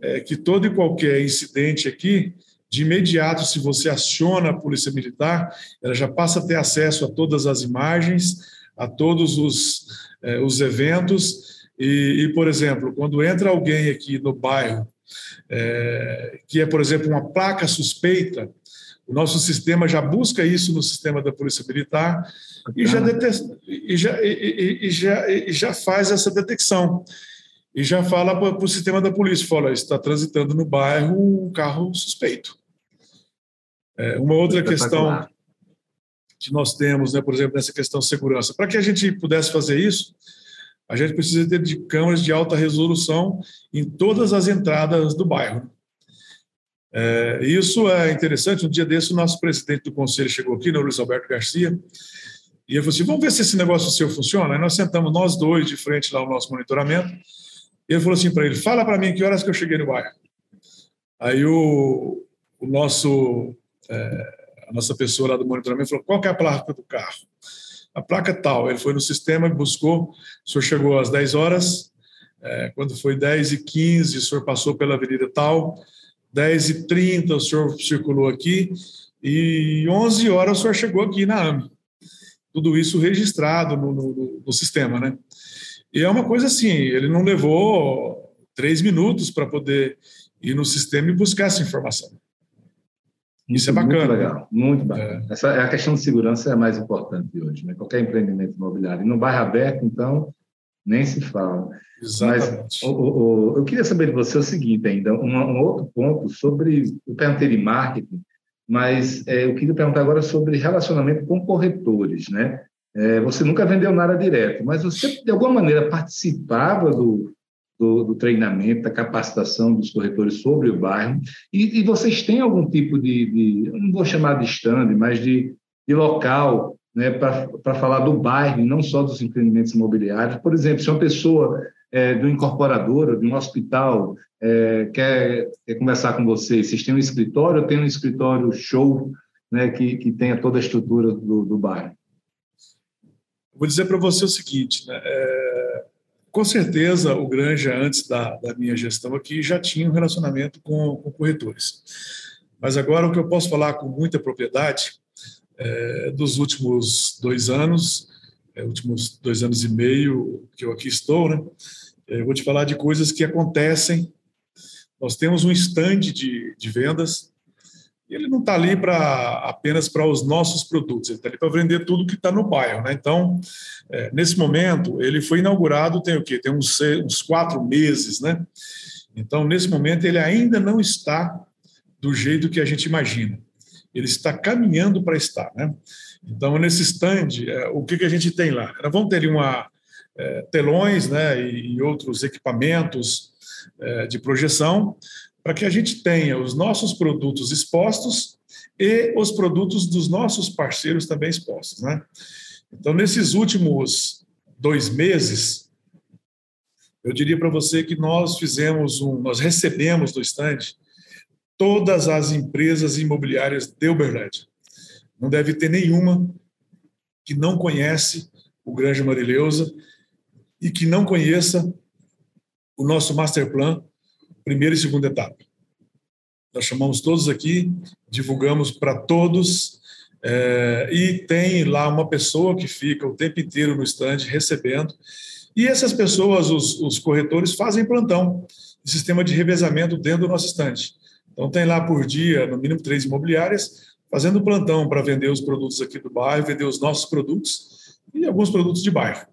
é, que todo e qualquer incidente aqui, de imediato, se você aciona a Polícia Militar, ela já passa a ter acesso a todas as imagens, a todos os, é, os eventos. E, e, por exemplo, quando entra alguém aqui no bairro, é, que é, por exemplo, uma placa suspeita, o nosso sistema já busca isso no sistema da Polícia Militar e já, e, já, e, e, já, e já faz essa detecção. E já fala para o sistema da polícia, fala, está transitando no bairro um carro suspeito. É, uma outra questão que nós temos, né, por exemplo, nessa questão de segurança. Para que a gente pudesse fazer isso, a gente precisa ter de câmeras de alta resolução em todas as entradas do bairro. É, isso é interessante. Um dia desse, o nosso presidente do conselho chegou aqui, né, Luiz Alberto Garcia, e ele falou assim: vamos ver se esse negócio seu funciona. Aí nós sentamos nós dois de frente lá ao nosso monitoramento. E ele falou assim para ele: fala para mim que horas que eu cheguei no bairro. Aí o, o nosso, é, a nossa pessoa lá do monitoramento falou: qual que é a placa do carro? A placa tal. Ele foi no sistema buscou. O senhor chegou às 10 horas. É, quando foi 10 e 15, o senhor passou pela avenida tal 10h30 o senhor circulou aqui e 11 horas o senhor chegou aqui na AME. Tudo isso registrado no, no, no sistema, né? E é uma coisa assim, ele não levou três minutos para poder ir no sistema e buscar essa informação. Isso é bacana. Muito legal, muito bacana. É. Essa, a questão de segurança é a mais importante hoje, né? Qualquer empreendimento imobiliário. E no bairro aberto, então, nem se fala. Exatamente. Mas o, o, eu queria saber de você o seguinte ainda, um, um outro ponto sobre, eu perguntei de marketing, mas é, eu queria perguntar agora sobre relacionamento com corretores, né? É, você nunca vendeu nada direto, mas você, de alguma maneira, participava do, do, do treinamento, da capacitação dos corretores sobre o bairro, e, e vocês têm algum tipo de, de, não vou chamar de stand, mas de, de local né, para falar do bairro não só dos empreendimentos imobiliários. Por exemplo, se uma pessoa é, do incorporadora, de um hospital, é, quer, quer conversar com vocês, vocês têm um escritório tem um escritório show né, que, que tenha toda a estrutura do, do bairro? Vou dizer para você o seguinte, né, é, com certeza o Granja, antes da, da, minha gestão aqui, já tinha um relacionamento com, com corretores. Mas agora o que eu posso falar com muita propriedade é, dos últimos dois anos, é, últimos dois anos e meio que eu aqui estou, né? É, eu vou te falar de coisas que acontecem. Nós temos um stand de, de vendas e ele não está ali para apenas para os nossos produtos, ele está ali para vender tudo que está no bairro, né? Então, é, nesse momento, ele foi inaugurado tem o quê? Tem uns, uns quatro meses, né? Então, nesse momento, ele ainda não está do jeito que a gente imagina ele está caminhando para estar. Né? Então, nesse stand, é, o que, que a gente tem lá? Vamos ter uma, é, telões né, e, e outros equipamentos é, de projeção para que a gente tenha os nossos produtos expostos e os produtos dos nossos parceiros também expostos. Né? Então, nesses últimos dois meses, eu diria para você que nós fizemos um, nós recebemos do stand todas as empresas imobiliárias de Uberlândia. Não deve ter nenhuma que não conhece o Grande Marileusa e que não conheça o nosso master plan, primeira e segunda etapa. Nós chamamos todos aqui, divulgamos para todos, é, e tem lá uma pessoa que fica o tempo inteiro no estande recebendo, e essas pessoas, os, os corretores, fazem plantão, sistema de revezamento dentro do nosso estande. Então, tem lá por dia, no mínimo, três imobiliárias fazendo plantão para vender os produtos aqui do bairro, vender os nossos produtos e alguns produtos de bairro.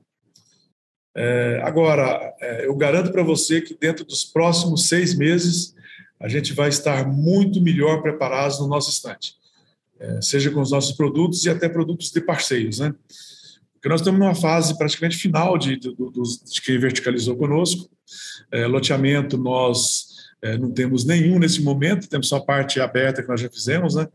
É, agora, é, eu garanto para você que dentro dos próximos seis meses a gente vai estar muito melhor preparados no nosso estante, é, seja com os nossos produtos e até produtos de parceiros, né? Porque nós estamos numa fase praticamente final de, de, de, de quem verticalizou conosco. É, loteamento, nós é, não temos nenhum nesse momento, temos só a parte aberta que nós já fizemos, né?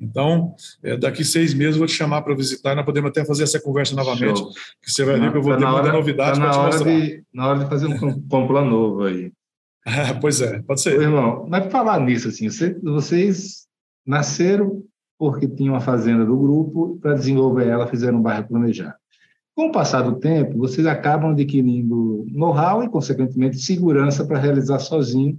Então, é, daqui seis meses eu vou te chamar para visitar nós podemos até fazer essa conversa novamente, Show. que você vai ver que eu vou tá ter hora, muita novidade tá para te mostrar. De, na hora de fazer um complô novo aí. pois é, pode ser. Ô, irmão, mas falar nisso, assim, vocês nasceram porque tinham uma fazenda do grupo, para desenvolver ela, fizeram um bairro planejado. Com o passar do tempo, vocês acabam adquirindo know-how e, consequentemente, segurança para realizar sozinho,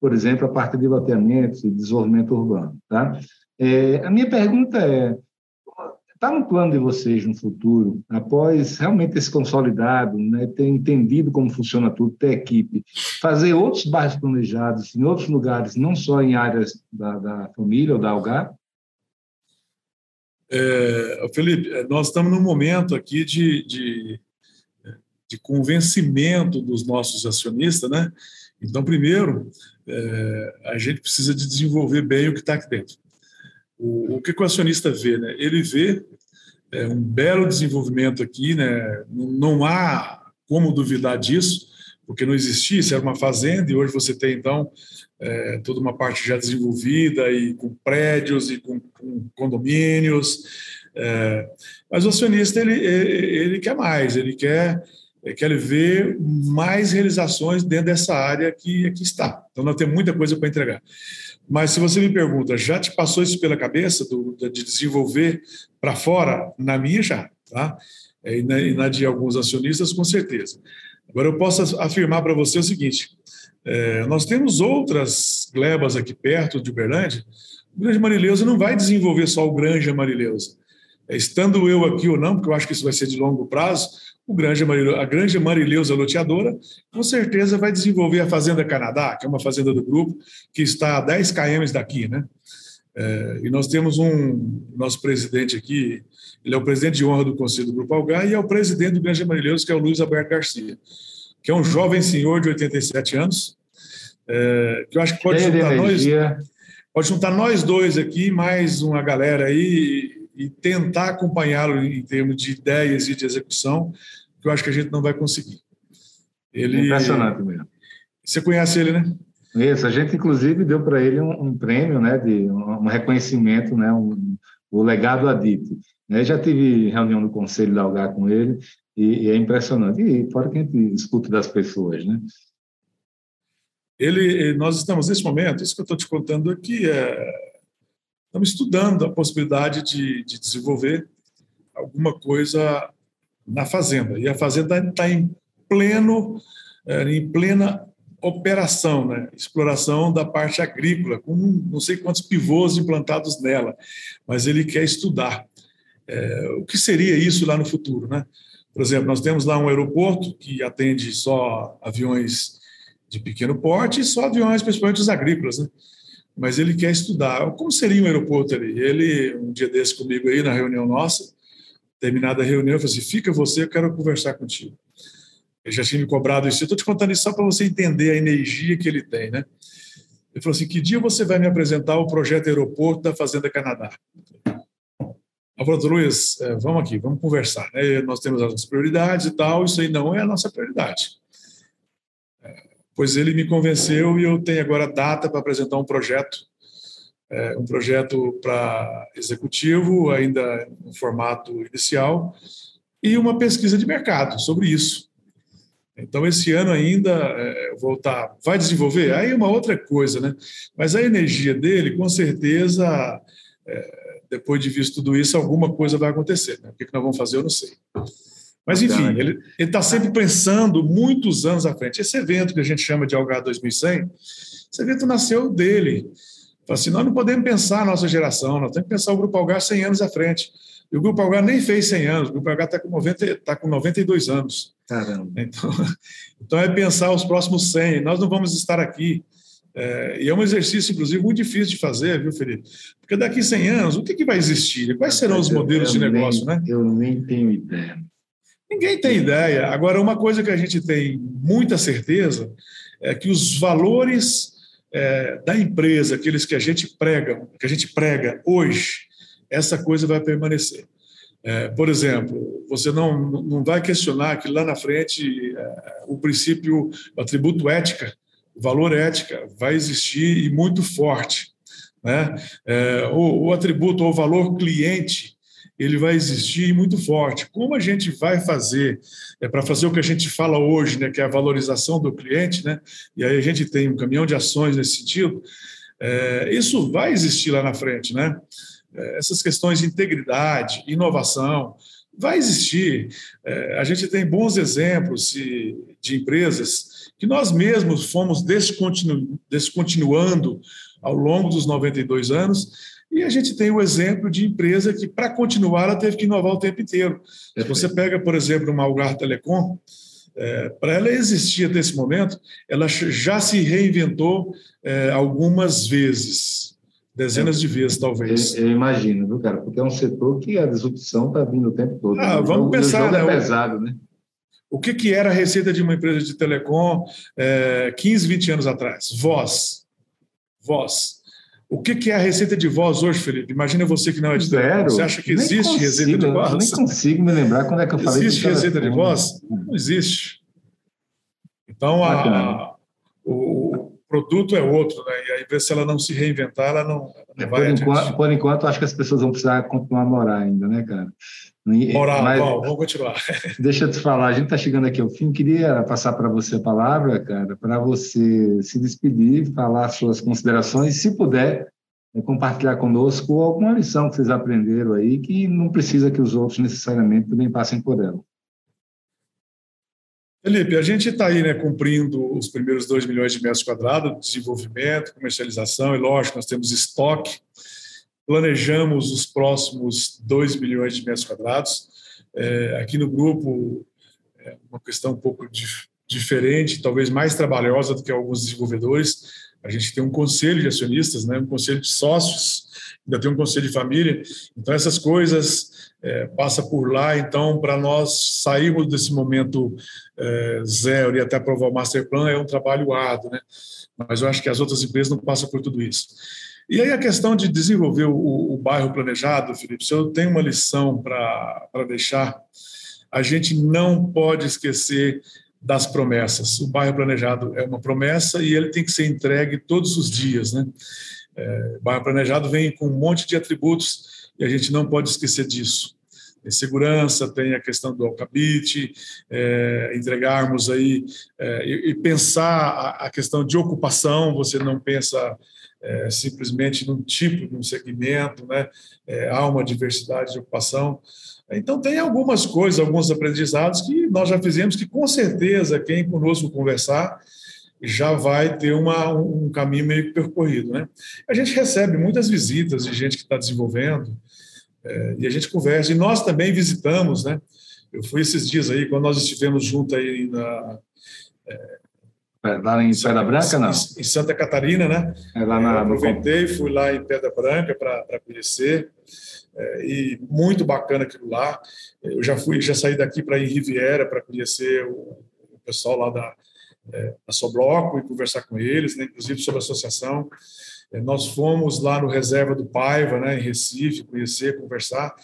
por exemplo, a parte de loteamentos e desenvolvimento urbano. Tá? É, a minha pergunta é: está no plano de vocês no futuro, após realmente ter se consolidado, né, ter entendido como funciona tudo, ter equipe, fazer outros bairros planejados em outros lugares, não só em áreas da, da família ou da Algar? É, Felipe, é, nós estamos num momento aqui de, de, de convencimento dos nossos acionistas, né? Então, primeiro, é, a gente precisa de desenvolver bem o que está aqui dentro. O, o que, o acionista vê? Né? Ele vê é, um belo desenvolvimento aqui, né? não, não há como duvidar disso, porque não existia, isso era uma fazenda, e hoje você tem, então, é, toda uma parte já desenvolvida, e com prédios, e com, com condomínios. É, mas o acionista, ele, ele quer mais, ele quer, ele quer ver mais realizações dentro dessa área que aqui está. Então, nós temos muita coisa para entregar. Mas se você me pergunta, já te passou isso pela cabeça do, de desenvolver para fora? Na minha já, tá? É, e na, e na de alguns acionistas, com certeza. Agora, eu posso afirmar para você o seguinte: é, nós temos outras glebas aqui perto de Uberlândia. O Grande Marileuza não vai desenvolver só o Granja Marileuza. É, estando eu aqui ou não, porque eu acho que isso vai ser de longo prazo, o Granja Marileuza, a Granja Marileuza Loteadora, com certeza vai desenvolver a Fazenda Canadá, que é uma fazenda do grupo, que está a 10 km daqui, né? É, e nós temos um nosso presidente aqui, ele é o presidente de honra do Conselho do Grupo Algar e é o presidente do Grande Marileuza, que é o Luiz Alberto Garcia, que é um jovem senhor de 87 anos, é, que eu acho que pode juntar, nós, pode juntar nós dois aqui, mais uma galera aí, e tentar acompanhá-lo em termos de ideias e de execução, que eu acho que a gente não vai conseguir. Ele, Impressionante mesmo. Você conhece ele, né? Isso, a gente inclusive deu para ele um, um, prêmio, né, de um, reconhecimento, né, um, o legado Adite. Eu já tive reunião no Conselho da Algar com ele e, e, é impressionante. E fora que a gente escuta das pessoas, né? Ele, nós estamos nesse momento, isso que eu estou te contando aqui, é, estamos estudando a possibilidade de, de desenvolver alguma coisa na fazenda. E a fazenda está em pleno, é, em plena operação, né? exploração da parte agrícola, com não sei quantos pivôs implantados nela, mas ele quer estudar é, o que seria isso lá no futuro, né? Por exemplo, nós temos lá um aeroporto que atende só aviões de pequeno porte e só aviões, principalmente os agrícolas, né? Mas ele quer estudar como seria um aeroporto ali. Ele, um dia desse comigo aí na reunião nossa, terminada a reunião, eu falei assim: fica você, eu quero conversar contigo. Ele já tinha me cobrado isso. Eu estou te contando isso só para você entender a energia que ele tem, né? Ele falou assim: que dia você vai me apresentar o projeto aeroporto da Fazenda Canadá? Eu falei, Luiz, é, vamos aqui, vamos conversar. Né? Nós temos as nossas prioridades e tal, isso aí não é a nossa prioridade. Pois ele me convenceu e eu tenho agora data para apresentar um projeto, é, um projeto para executivo, ainda no formato inicial, e uma pesquisa de mercado sobre isso. Então, esse ano ainda, é, voltar, vai desenvolver? Aí é uma outra coisa, né? Mas a energia dele, com certeza, é, depois de visto tudo isso, alguma coisa vai acontecer. Né? O que, que nós vamos fazer, eu não sei. Mas, enfim, ele está sempre pensando muitos anos à frente. Esse evento que a gente chama de Algar 2100, esse evento nasceu dele. Fala assim, nós não podemos pensar a nossa geração, nós temos que pensar o Grupo Algar 100 anos à frente. E o Grupo Algar nem fez 100 anos, o Grupo Algar está com, 90, tá com 92 anos. Caramba. Então, então é pensar os próximos 100. Nós não vamos estar aqui é, e é um exercício, inclusive, muito difícil de fazer, viu, Felipe? Porque daqui a 100 anos, o que, que vai existir? Quais serão os modelos de negócio, nem, né? Eu nem tenho ideia. Ninguém tem ideia. Agora, uma coisa que a gente tem muita certeza é que os valores é, da empresa, aqueles que a gente prega, que a gente prega hoje, essa coisa vai permanecer. É, por exemplo, você não, não vai questionar que lá na frente é, o princípio, o atributo ética, o valor ética vai existir e muito forte. Né? É, o, o atributo ou valor cliente ele vai existir muito forte. Como a gente vai fazer é para fazer o que a gente fala hoje, né, que é a valorização do cliente, né? E aí a gente tem um caminhão de ações nesse sentido. É, isso vai existir lá na frente, né? É, essas questões de integridade, inovação, vai existir. É, a gente tem bons exemplos de, empresas que nós mesmos fomos descontinu, descontinuando ao longo dos 92 anos e a gente tem o exemplo de empresa que, para continuar, ela teve que inovar o tempo inteiro. Se você pega, por exemplo, uma Algar Telecom, é, para ela existir até esse momento, ela já se reinventou é, algumas vezes, dezenas de vezes, talvez. Eu, eu, imagino, viu, cara? Porque é um setor que a disrupção está vindo o tempo todo. Ah, né? vamos pensar, é né? É pesado, né? O que, que era a receita de uma empresa de telecom é, 15, 20 anos atrás? Voz. Voz. O que, que é a receita de voz hoje, Felipe? Imagina você que não é de Zero. Você acha que existe consigo, receita de voz? Eu nem consigo me lembrar quando é que eu falei Existe receita de voz? Não existe. Então, a, produto é outro, né? E aí, se ela não se reinventar, ela não, ela não é, por enquanto, por enquanto, acho que as pessoas vão precisar continuar a morar ainda, né, cara? Morar, Mas, bom, vamos continuar. Deixa eu te falar, a gente está chegando aqui ao fim. Queria passar para você a palavra, cara, para você se despedir, falar suas considerações, se puder, é compartilhar conosco alguma lição que vocês aprenderam aí, que não precisa que os outros necessariamente também passem por ela. Felipe, a gente está aí né, cumprindo os primeiros 2 milhões de metros quadrados, desenvolvimento, comercialização, e lógico, nós temos estoque planejamos os próximos 2 milhões de metros quadrados. É, aqui no grupo, é uma questão um pouco dif diferente, talvez mais trabalhosa do que alguns desenvolvedores. A gente tem um conselho de acionistas, né, um conselho de sócios, ainda tem um conselho de família. Então, essas coisas é, passa por lá. Então, para nós sairmos desse momento é, zero e até aprovar o master plan é um trabalho árduo, né? Mas eu acho que as outras empresas não passam por tudo isso. E aí a questão de desenvolver o, o bairro planejado, Felipe, se eu tenho uma lição para deixar, a gente não pode esquecer das promessas. O bairro planejado é uma promessa e ele tem que ser entregue todos os dias, né? É, bairro planejado vem com um monte de atributos e a gente não pode esquecer disso. Tem segurança, tem a questão do alcabite, é, entregarmos aí é, e, e, pensar a, a, questão de ocupação. Você não pensa é, simplesmente num tipo, num segmento, né? É, há uma diversidade de ocupação. Então, tem algumas coisas, alguns aprendizados que nós já fizemos, que com certeza quem conosco conversar já vai ter uma, um caminho meio percorrido. Né? A gente recebe muitas visitas de gente que está desenvolvendo é, e a gente conversa. E nós também visitamos, né? Eu fui esses dias aí, quando nós estivemos juntos aí na, é, Lá em Pedra Branca, não? Em Santa Catarina, né? É lá na, eu aproveitei, fui lá em Pedra Branca para conhecer. É, e muito bacana aquilo lá. Eu já fui, já saí daqui para ir em Riviera para conhecer o, o, pessoal lá da, é, da Sobloco e conversar com eles, né, inclusive sobre a associação. É, nós fomos lá no Reserva do Paiva, né, em Recife, conhecer, conversar.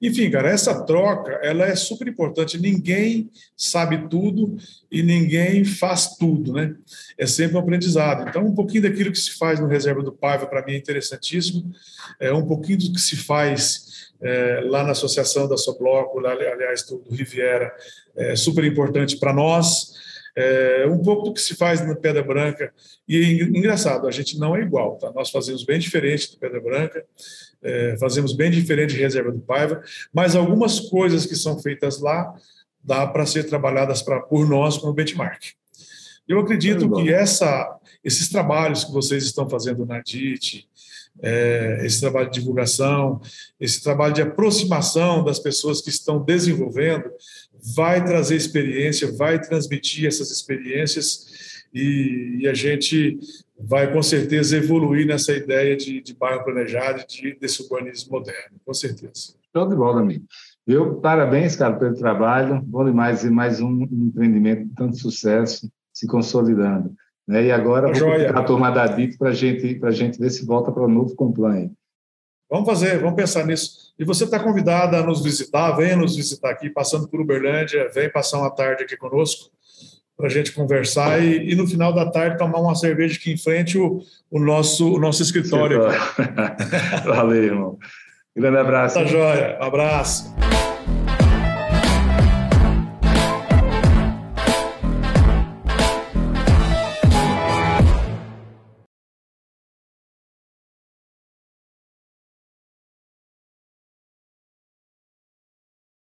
Enfim, cara, essa troca ela é super importante. Ninguém sabe tudo e ninguém faz tudo, né? É sempre um aprendizado. Então, um pouquinho daquilo que se faz no Reserva do Paiva, para mim, é interessantíssimo. É um pouquinho do que se faz é, lá na Associação da Sobloco, aliás, do, do Riviera, é super importante para nós é, um pouco do que se faz na Pedra Branca. E engraçado, a gente não é igual, tá? Nós fazemos bem diferente do Pedra Branca, é, fazemos bem diferente de Reserva do Paiva, mas algumas coisas que são feitas lá dá para ser trabalhadas pra, por nós como benchmark. Eu acredito que essa, esses trabalhos que vocês estão fazendo na DIT, é, esse trabalho de divulgação, esse trabalho de aproximação das pessoas que estão desenvolvendo, vai trazer experiência, vai transmitir essas experiências e, e a gente vai com certeza evoluir nessa ideia de, de bairro planejado, de, desse urbanismo moderno, com certeza. Show de bola, amigo. Eu, parabéns, cara, pelo trabalho. Bom demais e mais um empreendimento de tanto sucesso se consolidando. Né? E agora vou a turma da DIT para gente, a gente ver se volta para o novo compliance. Vamos fazer, vamos pensar nisso. E você está convidada a nos visitar, venha nos visitar aqui, passando por Uberlândia, vem passar uma tarde aqui conosco para a gente conversar e, e, no final da tarde tomar uma cerveja aqui em frente o, o nosso, o nosso escritório. Valeu, irmão. Grande abraço. Tá joia. Um abraço.